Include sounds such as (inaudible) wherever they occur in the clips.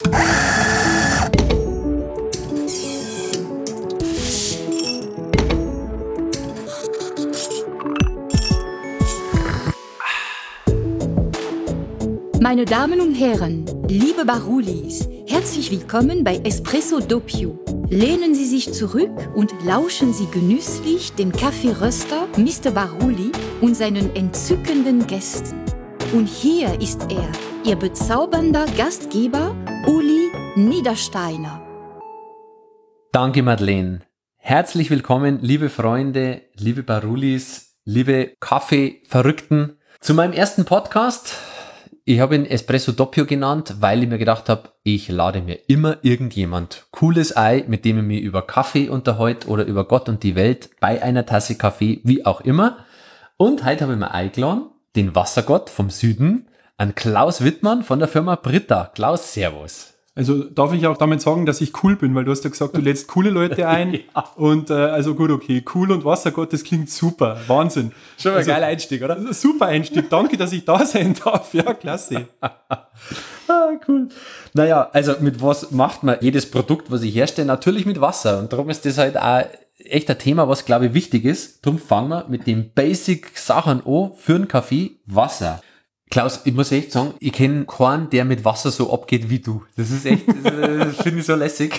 Meine Damen und Herren, liebe Barulis, herzlich willkommen bei Espresso Doppio. Lehnen Sie sich zurück und lauschen Sie genüsslich dem Kaffeeröster Mr. Baruli und seinen entzückenden Gästen. Und hier ist er, Ihr bezaubernder Gastgeber Uli Niedersteiner. Danke, Madeleine. Herzlich willkommen, liebe Freunde, liebe Barulis, liebe Kaffeeverrückten, zu meinem ersten Podcast. Ich habe ihn Espresso Doppio genannt, weil ich mir gedacht habe, ich lade mir immer irgendjemand cooles Ei, mit dem ich mich über Kaffee unterhalte oder über Gott und die Welt bei einer Tasse Kaffee, wie auch immer. Und heute habe ich mir eingeladen, den Wassergott vom Süden, an Klaus Wittmann von der Firma Britta. Klaus, Servus. Also darf ich auch damit sagen, dass ich cool bin, weil du hast ja gesagt, du lädst coole Leute ein. (laughs) ja. Und äh, also gut, okay, cool und Wassergott, das klingt super. Wahnsinn. Schon mal also, ein geiler Einstieg, oder? Super Einstieg. Danke, dass ich da sein darf. Ja, klasse. (laughs) ah, cool. Naja, also mit was macht man jedes Produkt, was ich herstelle? Natürlich mit Wasser. Und darum ist das halt auch echt ein Thema, was glaube ich wichtig ist. Darum fangen wir mit den Basic-Sachen an für einen Kaffee. Wasser. Klaus, ich muss echt sagen, ich kenne keinen, der mit Wasser so abgeht wie du. Das ist echt, das finde ich so lässig.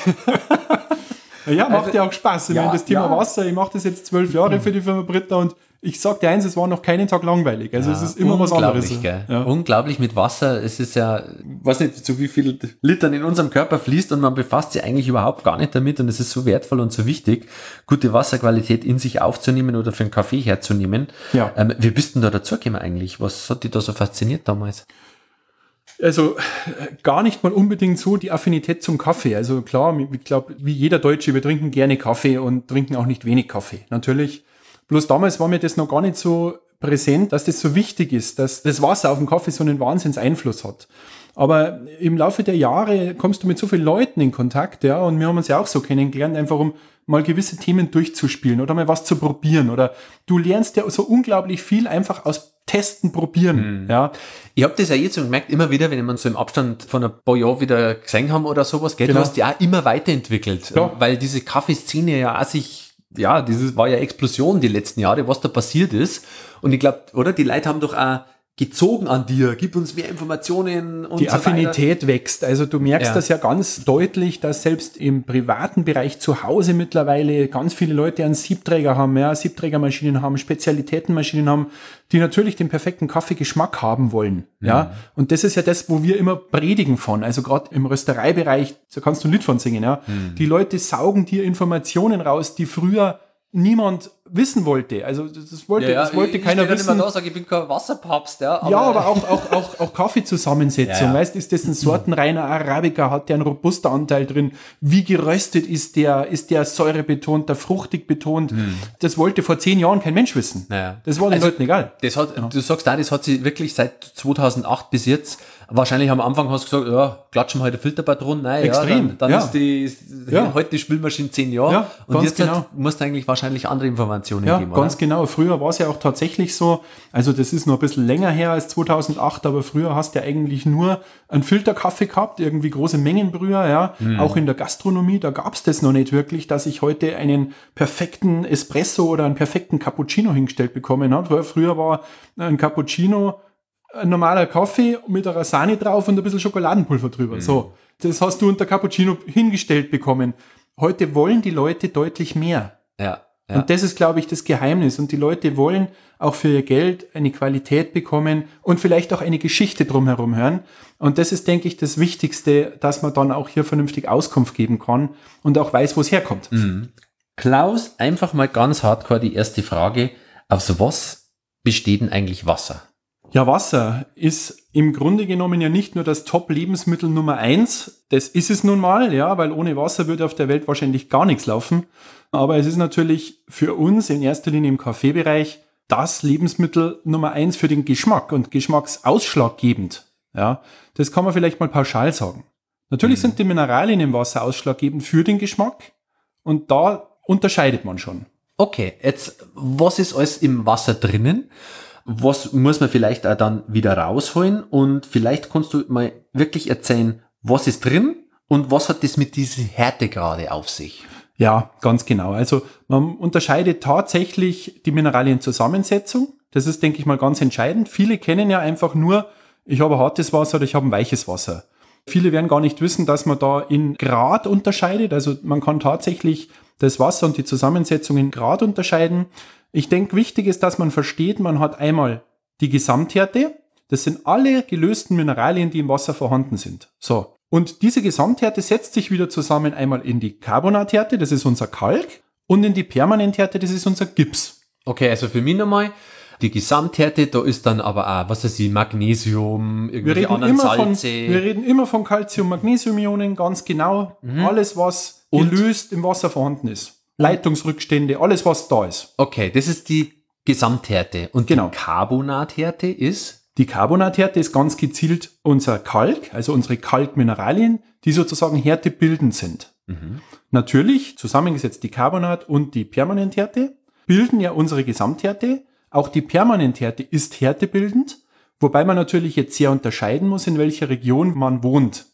Ja, macht also, ja auch Spaß. Ich ja, meine, das Thema ja. Wasser, ich mache das jetzt zwölf Jahre für die Firma Britta und ich sag dir eins, es war noch keinen Tag langweilig. Also ja, es ist immer was anderes. Gell? Ja. Unglaublich mit Wasser. Es ist ja, weiß nicht, so wie viel Litern in unserem Körper fließt und man befasst sich eigentlich überhaupt gar nicht damit und es ist so wertvoll und so wichtig, gute Wasserqualität in sich aufzunehmen oder für einen Kaffee herzunehmen. Ja. Ähm, wie bist du da dazu gekommen eigentlich? Was hat dich da so fasziniert damals? Also gar nicht mal unbedingt so die Affinität zum Kaffee. Also klar, ich glaube, wie jeder Deutsche, wir trinken gerne Kaffee und trinken auch nicht wenig Kaffee. Natürlich Bloß damals war mir das noch gar nicht so präsent, dass das so wichtig ist, dass das Wasser auf dem Kaffee so einen Wahnsinnseinfluss hat. Aber im Laufe der Jahre kommst du mit so vielen Leuten in Kontakt, ja, und wir haben uns ja auch so kennengelernt, einfach um mal gewisse Themen durchzuspielen oder mal was zu probieren. Oder du lernst ja so unglaublich viel einfach aus Testen, Probieren. Mhm. Ja. Ich habe das ja jetzt so gemerkt, immer wieder, wenn man so im Abstand von ein paar Jahren wieder gesehen haben oder sowas, gell, genau. du hast ja auch immer weiterentwickelt. Ja. Weil diese Kaffeeszene ja auch sich ja, dieses war ja Explosion die letzten Jahre, was da passiert ist. Und ich glaube, oder? Die Leute haben doch auch gezogen an dir, gib uns mehr Informationen und Die so Affinität weiter. wächst. Also du merkst ja. das ja ganz deutlich, dass selbst im privaten Bereich zu Hause mittlerweile ganz viele Leute einen Siebträger haben, ja, Siebträgermaschinen haben, Spezialitätenmaschinen haben, die natürlich den perfekten Kaffeegeschmack haben wollen. Mhm. Ja, und das ist ja das, wo wir immer predigen von. Also gerade im Röstereibereich, da kannst du ein Lied von singen, ja. Mhm. Die Leute saugen dir Informationen raus, die früher niemand wissen wollte. Also das wollte, ja, ja. das wollte ich, keiner ich wissen. Immer da, sage, ich bin kein Wasserpapst, ja. Aber ja, aber auch, auch, auch, auch Kaffeezusammensetzung. Ja, weißt, ist das ein sortenreiner Arabica? Hat der einen robuster Anteil drin? Wie geröstet ist der? Ist der säurebetonter, fruchtig betont? Hm. Das wollte vor zehn Jahren kein Mensch wissen. Naja. Das war den also, Leuten egal. Das hat, Du sagst da, das hat sie wirklich seit 2008 bis jetzt Wahrscheinlich am Anfang hast du gesagt, ja, klatschen wir heute Filterpatronen. Nein, Extrem. Ja, dann, dann ja. ist die, ja. heute die Spülmaschine zehn Jahre. Ja, und jetzt genau. halt, musst du eigentlich wahrscheinlich andere Informationen ja, geben. Ja, ganz genau. Früher war es ja auch tatsächlich so, also das ist noch ein bisschen länger her als 2008, aber früher hast du ja eigentlich nur einen Filterkaffee gehabt, irgendwie große Mengenbrüher, ja. Mhm. Auch in der Gastronomie, da gab es das noch nicht wirklich, dass ich heute einen perfekten Espresso oder einen perfekten Cappuccino hingestellt bekommen habe. Früher war ein Cappuccino ein normaler Kaffee mit einer Sahne drauf und ein bisschen Schokoladenpulver drüber. Mhm. So, das hast du unter Cappuccino hingestellt bekommen. Heute wollen die Leute deutlich mehr. Ja. ja. Und das ist, glaube ich, das Geheimnis. Und die Leute wollen auch für ihr Geld eine Qualität bekommen und vielleicht auch eine Geschichte drumherum hören. Und das ist, denke ich, das Wichtigste, dass man dann auch hier vernünftig Auskunft geben kann und auch weiß, wo es herkommt. Mhm. Klaus, einfach mal ganz hardcore die erste Frage. Aus was besteht denn eigentlich Wasser? Ja, Wasser ist im Grunde genommen ja nicht nur das Top-Lebensmittel Nummer eins. Das ist es nun mal, ja, weil ohne Wasser würde auf der Welt wahrscheinlich gar nichts laufen. Aber es ist natürlich für uns in erster Linie im Kaffeebereich das Lebensmittel Nummer eins für den Geschmack und geschmacksausschlaggebend. Ja, das kann man vielleicht mal pauschal sagen. Natürlich mhm. sind die Mineralien im Wasser ausschlaggebend für den Geschmack und da unterscheidet man schon. Okay, jetzt, was ist alles im Wasser drinnen? Was muss man vielleicht auch dann wieder rausholen und vielleicht kannst du mal wirklich erzählen, Was ist drin und was hat das mit dieser Härtegrade auf sich? Ja, ganz genau. Also man unterscheidet tatsächlich die Mineralienzusammensetzung. Das ist, denke ich mal, ganz entscheidend. Viele kennen ja einfach nur, ich habe hartes Wasser oder ich habe ein weiches Wasser. Viele werden gar nicht wissen, dass man da in Grad unterscheidet. Also man kann tatsächlich das Wasser und die Zusammensetzung in Grad unterscheiden. Ich denke, wichtig ist, dass man versteht, man hat einmal die Gesamthärte. Das sind alle gelösten Mineralien, die im Wasser vorhanden sind. So. Und diese Gesamthärte setzt sich wieder zusammen einmal in die Carbonathärte, das ist unser Kalk, und in die Permanenthärte, das ist unser Gips. Okay, also für mich nochmal, die Gesamthärte, da ist dann aber auch, was weiß ich, Magnesium, wir reden anderen Salze. Von, wir reden immer von Calcium, Magnesiumionen, ganz genau. Mhm. Alles, was und? gelöst im Wasser vorhanden ist. Leitungsrückstände, alles, was da ist. Okay, das ist die Gesamthärte. Und genau. die Carbonathärte ist? Die Carbonathärte ist ganz gezielt unser Kalk, also unsere Kalkmineralien, die sozusagen härtebildend sind. Mhm. Natürlich, zusammengesetzt die Carbonat und die Permanenthärte, bilden ja unsere Gesamthärte. Auch die Permanenthärte ist härtebildend, wobei man natürlich jetzt sehr unterscheiden muss, in welcher Region man wohnt.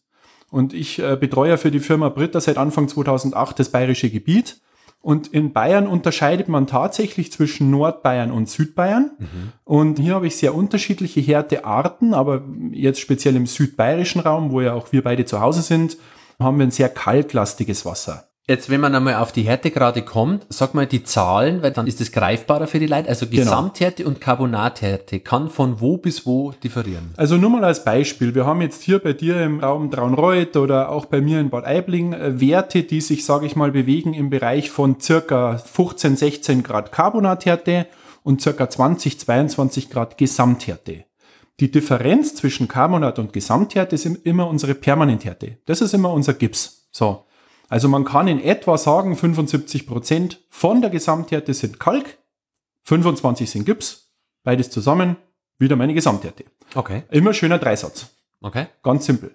Und ich äh, betreue ja für die Firma Britta seit Anfang 2008 das bayerische Gebiet. Und in Bayern unterscheidet man tatsächlich zwischen Nordbayern und Südbayern. Mhm. Und hier habe ich sehr unterschiedliche Härtearten, aber jetzt speziell im südbayerischen Raum, wo ja auch wir beide zu Hause sind, haben wir ein sehr kalklastiges Wasser. Jetzt, wenn man einmal auf die Härtegrade kommt, sag mal die Zahlen, weil dann ist es greifbarer für die Leute. Also genau. Gesamthärte und Carbonathärte kann von wo bis wo differieren. Also nur mal als Beispiel. Wir haben jetzt hier bei dir im Raum Traunreuth oder auch bei mir in Bad Aibling äh, Werte, die sich, sage ich mal, bewegen im Bereich von circa 15, 16 Grad Carbonathärte und circa 20, 22 Grad Gesamthärte. Die Differenz zwischen Carbonat und Gesamthärte ist immer unsere Permanenthärte. Das ist immer unser Gips. So. Also man kann in etwa sagen, 75 Prozent von der Gesamthärte sind Kalk, 25 sind Gips, beides zusammen, wieder meine Gesamthärte. Okay. Immer schöner Dreisatz. Okay. Ganz simpel.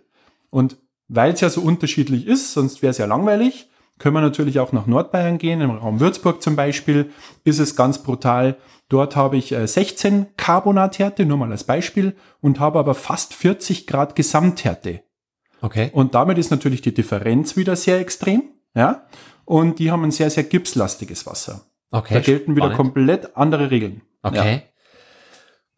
Und weil es ja so unterschiedlich ist, sonst wäre es ja langweilig, können wir natürlich auch nach Nordbayern gehen, im Raum Würzburg zum Beispiel, ist es ganz brutal. Dort habe ich 16 äh, Carbonathärte, nur mal als Beispiel, und habe aber fast 40 Grad Gesamthärte. Okay. Und damit ist natürlich die Differenz wieder sehr extrem. Ja. Und die haben ein sehr, sehr gipslastiges Wasser. Okay. Da gelten wieder komplett andere Regeln. Okay. Ja.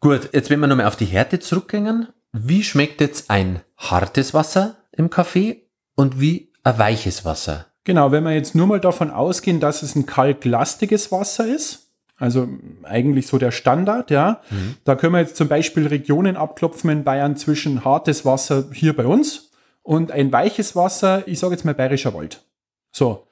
Gut, jetzt wenn wir nochmal auf die Härte zurückgehen. Wie schmeckt jetzt ein hartes Wasser im Kaffee und wie ein weiches Wasser? Genau, wenn wir jetzt nur mal davon ausgehen, dass es ein kalklastiges Wasser ist, also eigentlich so der Standard, ja, mhm. da können wir jetzt zum Beispiel Regionen abklopfen in Bayern zwischen hartes Wasser hier bei uns und ein weiches Wasser, ich sage jetzt mal bayerischer Wald. So,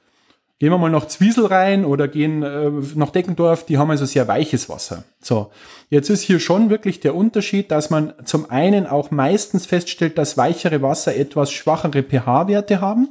gehen wir mal nach Zwiesel rein oder gehen äh, nach Deckendorf, die haben also sehr weiches Wasser. So, jetzt ist hier schon wirklich der Unterschied, dass man zum einen auch meistens feststellt, dass weichere Wasser etwas schwachere pH-Werte haben.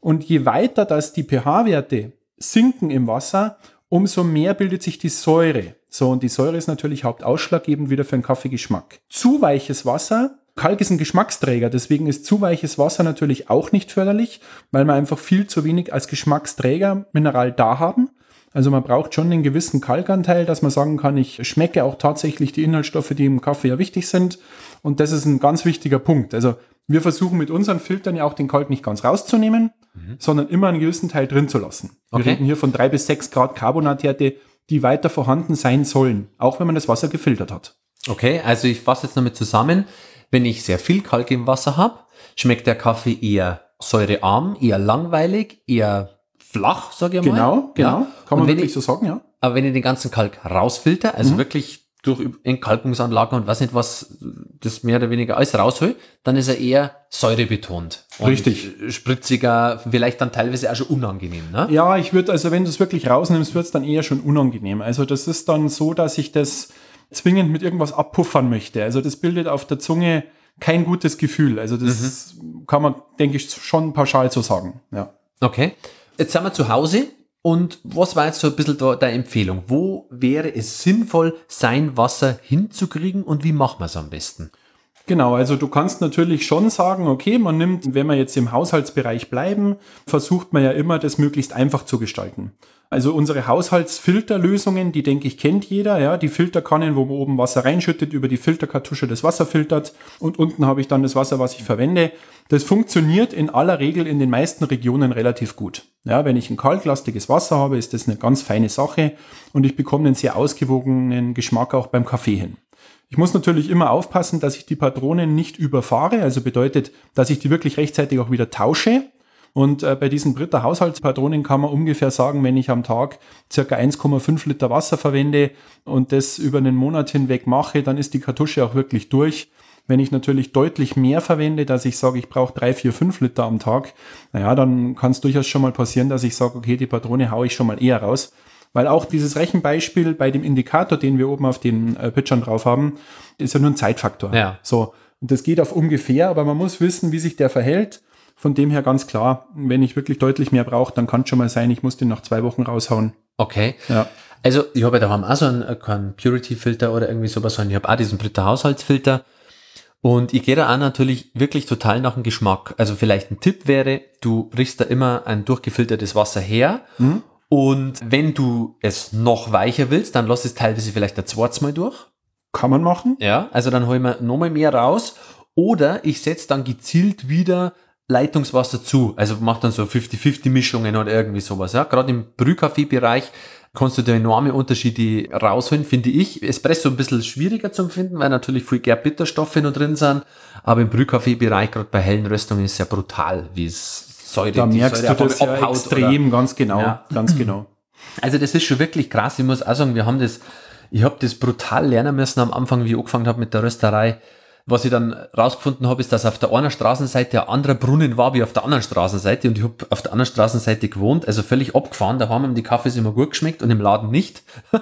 Und je weiter dass die pH-Werte sinken im Wasser, umso mehr bildet sich die Säure. So, und die Säure ist natürlich hauptausschlaggebend wieder für den Kaffeegeschmack. Zu weiches Wasser Kalk ist ein Geschmacksträger, deswegen ist zu weiches Wasser natürlich auch nicht förderlich, weil wir einfach viel zu wenig als Geschmacksträger Mineral da haben. Also man braucht schon einen gewissen Kalkanteil, dass man sagen kann, ich schmecke auch tatsächlich die Inhaltsstoffe, die im Kaffee ja wichtig sind. Und das ist ein ganz wichtiger Punkt. Also wir versuchen mit unseren Filtern ja auch den Kalk nicht ganz rauszunehmen, mhm. sondern immer einen gewissen Teil drin zu lassen. Wir okay. reden hier von drei bis sechs Grad Carbonathärte, die weiter vorhanden sein sollen, auch wenn man das Wasser gefiltert hat. Okay, also ich fasse jetzt nochmal zusammen. Wenn ich sehr viel Kalk im Wasser habe, schmeckt der Kaffee eher säurearm, eher langweilig, eher flach, sage ich mal. Genau, genau. Ja. Kann man wirklich ich, so sagen, ja. Aber wenn ich den ganzen Kalk rausfilter, also mhm. wirklich durch Entkalkungsanlagen und weiß nicht was, das mehr oder weniger alles raushol, dann ist er eher säurebetont. Richtig. Spritziger, vielleicht dann teilweise auch schon unangenehm, ne? Ja, ich würde, also wenn du es wirklich rausnimmst, wird es dann eher schon unangenehm. Also das ist dann so, dass ich das zwingend mit irgendwas abpuffern möchte. Also das bildet auf der Zunge kein gutes Gefühl. Also das mhm. kann man, denke ich, schon pauschal so sagen. Ja. Okay. Jetzt sind wir zu Hause. Und was war jetzt so ein bisschen da, deine Empfehlung? Wo wäre es sinnvoll, sein Wasser hinzukriegen und wie machen wir es am besten? Genau, also du kannst natürlich schon sagen, okay, man nimmt, wenn wir jetzt im Haushaltsbereich bleiben, versucht man ja immer, das möglichst einfach zu gestalten. Also unsere Haushaltsfilterlösungen, die denke ich kennt jeder, ja, die Filterkannen, wo man oben Wasser reinschüttet, über die Filterkartusche das Wasser filtert und unten habe ich dann das Wasser, was ich verwende. Das funktioniert in aller Regel in den meisten Regionen relativ gut. Ja, wenn ich ein kalklastiges Wasser habe, ist das eine ganz feine Sache und ich bekomme einen sehr ausgewogenen Geschmack auch beim Kaffee hin. Ich muss natürlich immer aufpassen, dass ich die Patronen nicht überfahre, also bedeutet, dass ich die wirklich rechtzeitig auch wieder tausche. Und äh, bei diesen Britta Haushaltspatronen kann man ungefähr sagen, wenn ich am Tag circa 1,5 Liter Wasser verwende und das über einen Monat hinweg mache, dann ist die Kartusche auch wirklich durch. Wenn ich natürlich deutlich mehr verwende, dass ich sage, ich brauche 3, 4, 5 Liter am Tag, naja, dann kann es durchaus schon mal passieren, dass ich sage, okay, die Patrone haue ich schon mal eher raus. Weil auch dieses Rechenbeispiel bei dem Indikator, den wir oben auf den äh, Pitchern drauf haben, ist ja nur ein Zeitfaktor. Ja. So. Und das geht auf ungefähr, aber man muss wissen, wie sich der verhält. Von dem her ganz klar, wenn ich wirklich deutlich mehr brauche, dann kann es schon mal sein, ich muss den nach zwei Wochen raushauen. Okay. Ja. Also ich habe ja daheim auch so einen, äh, keinen Purity-Filter oder irgendwie sowas, sondern ich habe auch diesen Britta Haushaltsfilter. Und ich gehe da auch natürlich wirklich total nach dem Geschmack. Also vielleicht ein Tipp wäre, du brichst da immer ein durchgefiltertes Wasser her. Mhm. Und wenn du es noch weicher willst, dann lass es teilweise vielleicht ein zweites Mal durch. Kann man machen. Ja, also dann holen wir nochmal mehr raus. Oder ich setze dann gezielt wieder Leitungswasser zu. Also mach dann so 50-50 Mischungen oder irgendwie sowas. Ja, gerade im Brühkaffee-Bereich kannst du da enorme Unterschiede rausholen, finde ich. Espresso ein bisschen schwieriger zu finden, weil natürlich viel Bitterstoffe noch drin sind. Aber im Brühkaffee-Bereich, gerade bei hellen Röstungen, ist es ja brutal, wie es Säure, Da die merkst Säure du das ja abhaut extrem, oder- ganz genau. Ja. Ganz genau. (clears throat) Also das ist schon wirklich krass. Ich muss auch sagen, wir haben das, ich habe das brutal lernen müssen am Anfang, wie ich angefangen habe mit der Rösterei. Was ich dann rausgefunden habe, ist, dass auf der einen Straßenseite ein anderer Brunnen war wie auf der anderen Straßenseite und ich habe auf der anderen Straßenseite gewohnt, also völlig abgefahren. Da haben die Kaffees immer gut geschmeckt und im Laden nicht. (laughs) Dass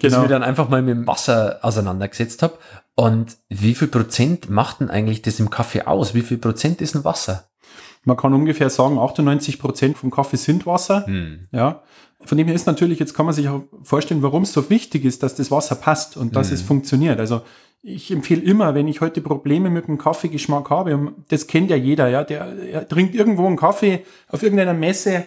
Genau. ich mich dann einfach mal mit dem Wasser auseinandergesetzt habe. Und wie viel Prozent macht denn eigentlich das im Kaffee aus? Wie viel Prozent ist ein Wasser? Man kann ungefähr sagen, 98 Prozent vom Kaffee sind Wasser. Ja. Von dem her ist natürlich, jetzt kann man sich auch vorstellen, warum es so wichtig ist, dass das Wasser passt und dass es funktioniert. Also ich empfehle immer, wenn ich heute Probleme mit dem Kaffeegeschmack habe, das kennt ja jeder, ja, der, der trinkt irgendwo einen Kaffee auf irgendeiner Messe,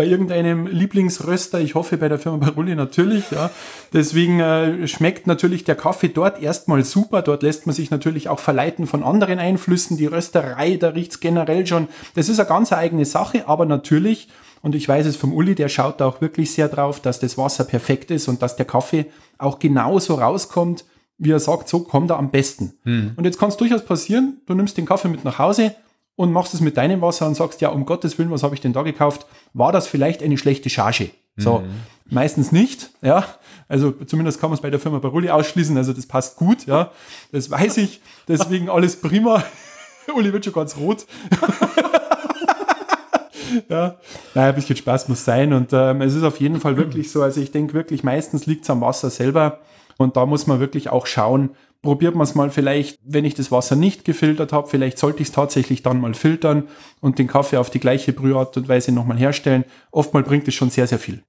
bei irgendeinem Lieblingsröster, ich hoffe bei der Firma Barulli natürlich, ja. Deswegen äh, schmeckt natürlich der Kaffee dort erstmal super. Dort lässt man sich natürlich auch verleiten von anderen Einflüssen. Die Rösterei, da riecht's generell schon. Das ist eine ganz eigene Sache, aber natürlich, und ich weiß es vom Uli, der schaut da auch wirklich sehr drauf, dass das Wasser perfekt ist und dass der Kaffee auch genauso rauskommt, wie er sagt, so kommt er am besten. Und jetzt kann es durchaus passieren, du nimmst den Kaffee mit nach Hause, und machst es mit deinem Wasser und sagst, ja, um Gottes Willen, was habe ich denn da gekauft? War das vielleicht eine schlechte Charge? So, meistens nicht, ja. Also zumindest kann man es bei der Firma Barulli ausschließen, also das passt gut, ja. Das weiß ich, deswegen alles prima. (laughs) Uli wird schon ganz rot. (laughs) ja, naja, ein bisschen Spaß muss sein und ähm, es ist auf jeden Fall wirklich so, also ich denke wirklich, meistens liegt es am Wasser selber und da muss man wirklich auch schauen, probiert man es mal vielleicht, wenn ich das Wasser nicht gefiltert habe, vielleicht sollte ich es tatsächlich dann mal filtern und den Kaffee auf die gleiche Brühart und Weise nochmal herstellen. Oftmal bringt es schon sehr, sehr viel.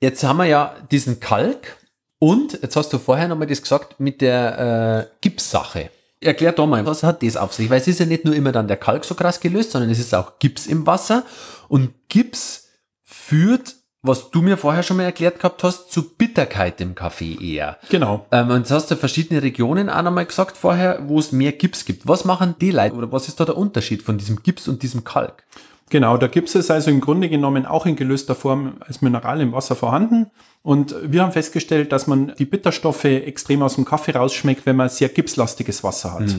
Jetzt haben wir ja diesen Kalk und jetzt hast du vorher nochmal das gesagt mit der äh, Gipssache. Erklär doch mal, was hat das auf sich? Weil es ist ja nicht nur immer dann der Kalk so krass gelöst, sondern es ist auch Gips im Wasser und Gips führt, was du mir vorher schon mal erklärt gehabt hast, zu Bitterkeit im Kaffee eher. Genau. Ähm, und jetzt hast du verschiedene Regionen auch nochmal gesagt vorher, wo es mehr Gips gibt. Was machen die Leute oder was ist da der Unterschied von diesem Gips und diesem Kalk? Genau, der Gips ist also im Grunde genommen auch in gelöster Form als Mineral im Wasser vorhanden. Und wir haben festgestellt, dass man die Bitterstoffe extrem aus dem Kaffee rausschmeckt, wenn man sehr gipslastiges Wasser hat.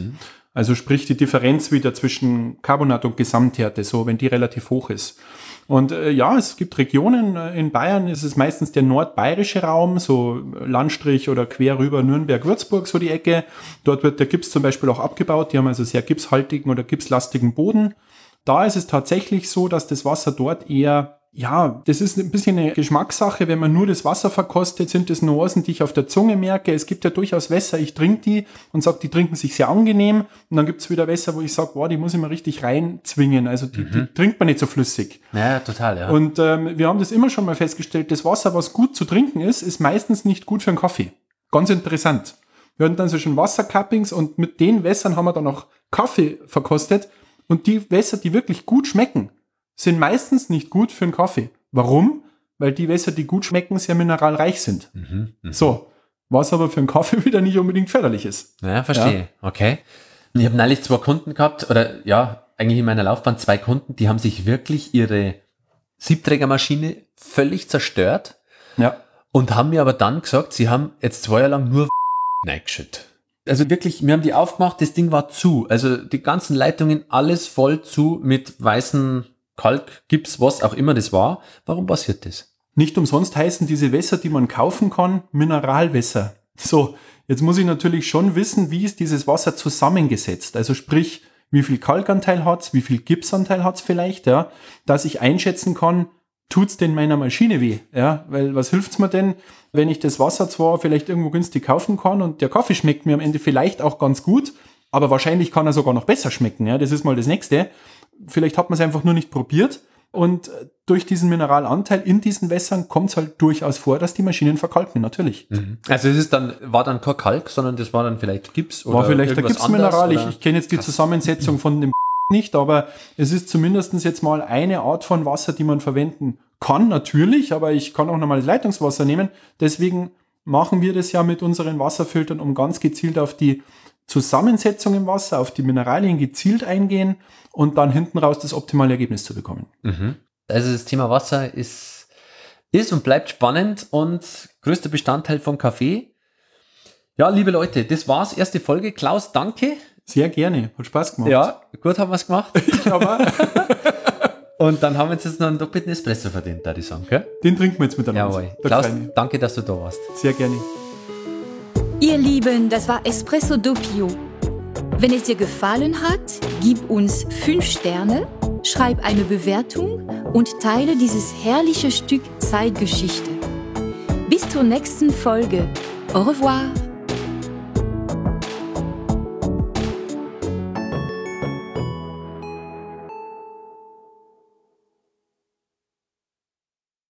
Also sprich die Differenz wieder zwischen Carbonat und Gesamthärte, so wenn die relativ hoch ist. Und äh, ja, es gibt Regionen, äh, in Bayern ist es meistens der nordbayerische Raum, so Landstrich oder quer rüber Nürnberg-Würzburg, so die Ecke. Dort wird der Gips zum Beispiel auch abgebaut. Die haben also sehr gipshaltigen oder gipslastigen Boden. Da ist es tatsächlich so, dass das Wasser dort eher, ja, das ist ein bisschen eine Geschmackssache. Wenn man nur das Wasser verkostet, sind das Nuancen, die ich auf der Zunge merke. Es gibt ja durchaus Wässer, ich trinke die und sage, die trinken sich sehr angenehm. Und dann gibt es wieder Wässer, wo ich sage, wow, die muss ich mal richtig reinzwingen. Also die, die trinkt man nicht so flüssig. Ja, total, ja. Und ähm, wir haben das immer schon mal festgestellt, das Wasser, was gut zu trinken ist, ist meistens nicht gut für einen Kaffee. Ganz interessant. Wir hatten dann so schon Wassercuppings und mit den Wässern haben wir dann auch Kaffee verkostet. Und die Wässer, die wirklich gut schmecken, sind meistens nicht gut für einen Kaffee. Warum? Weil die Wässer, die gut schmecken, sehr mineralreich sind. Mhm, mh. So, was aber für einen Kaffee (laughs) wieder nicht unbedingt förderlich ist. Ja, verstehe. Ja. Okay. Ich habe neulich zwei Kunden gehabt, oder ja, eigentlich in meiner Laufbahn zwei Kunden, die haben sich wirklich ihre Siebträgermaschine völlig zerstört. Ja. Und haben mir aber dann gesagt, sie haben jetzt zwei Jahre lang nur (laughs) reingeschüttet. Also wirklich, wir haben die aufgemacht, das Ding war zu. Also die ganzen Leitungen, alles voll zu mit weißen Kalk, Gips, was auch immer das war. Warum passiert das? Nicht umsonst heißen diese Wässer, die man kaufen kann, Mineralwässer. So, jetzt muss ich natürlich schon wissen, wie ist dieses Wasser zusammengesetzt. Also sprich, wie viel Kalkanteil hat's, wie viel Gipsanteil hat's vielleicht, ja, dass ich einschätzen kann, tut's denn meiner Maschine weh, ja, weil was hilft's mir denn, wenn ich das Wasser zwar vielleicht irgendwo günstig kaufen kann und der Kaffee schmeckt mir am Ende vielleicht auch ganz gut, aber wahrscheinlich kann er sogar noch besser schmecken, ja, das ist mal das nächste. Vielleicht hat man es einfach nur nicht probiert und durch diesen Mineralanteil in diesen Wässern kommt es halt durchaus vor, dass die Maschinen verkalken, natürlich. Mhm. Also es ist dann, war dann kein Kalk, sondern das war dann vielleicht Gips oder War vielleicht ein Gipsmineral. Ich, ich kenne jetzt die Zusammensetzung von dem (laughs) nicht, aber es ist zumindest jetzt mal eine Art von Wasser, die man verwenden kann, natürlich, aber ich kann auch normales Leitungswasser nehmen. Deswegen machen wir das ja mit unseren Wasserfiltern, um ganz gezielt auf die Zusammensetzung im Wasser, auf die Mineralien gezielt eingehen und dann hinten raus das optimale Ergebnis zu bekommen. Mhm. Also das Thema Wasser ist, ist und bleibt spannend und größter Bestandteil von Kaffee. Ja, liebe Leute, das war's, erste Folge. Klaus, danke. Sehr gerne, hat Spaß gemacht. Ja, gut haben wir es gemacht. (laughs) Ich glaube (laughs) Und dann haben wir uns jetzt noch einen doppelten Espresso verdient, da ich sagen, gell? Den trinken wir jetzt miteinander. Jawohl. Klaus, danke, dass du da warst. Sehr gerne. Ihr Lieben, das war Espresso Doppio. Wenn es dir gefallen hat, gib uns 5 Sterne, schreib eine Bewertung und teile dieses herrliche Stück Zeitgeschichte. Bis zur nächsten Folge. Au revoir.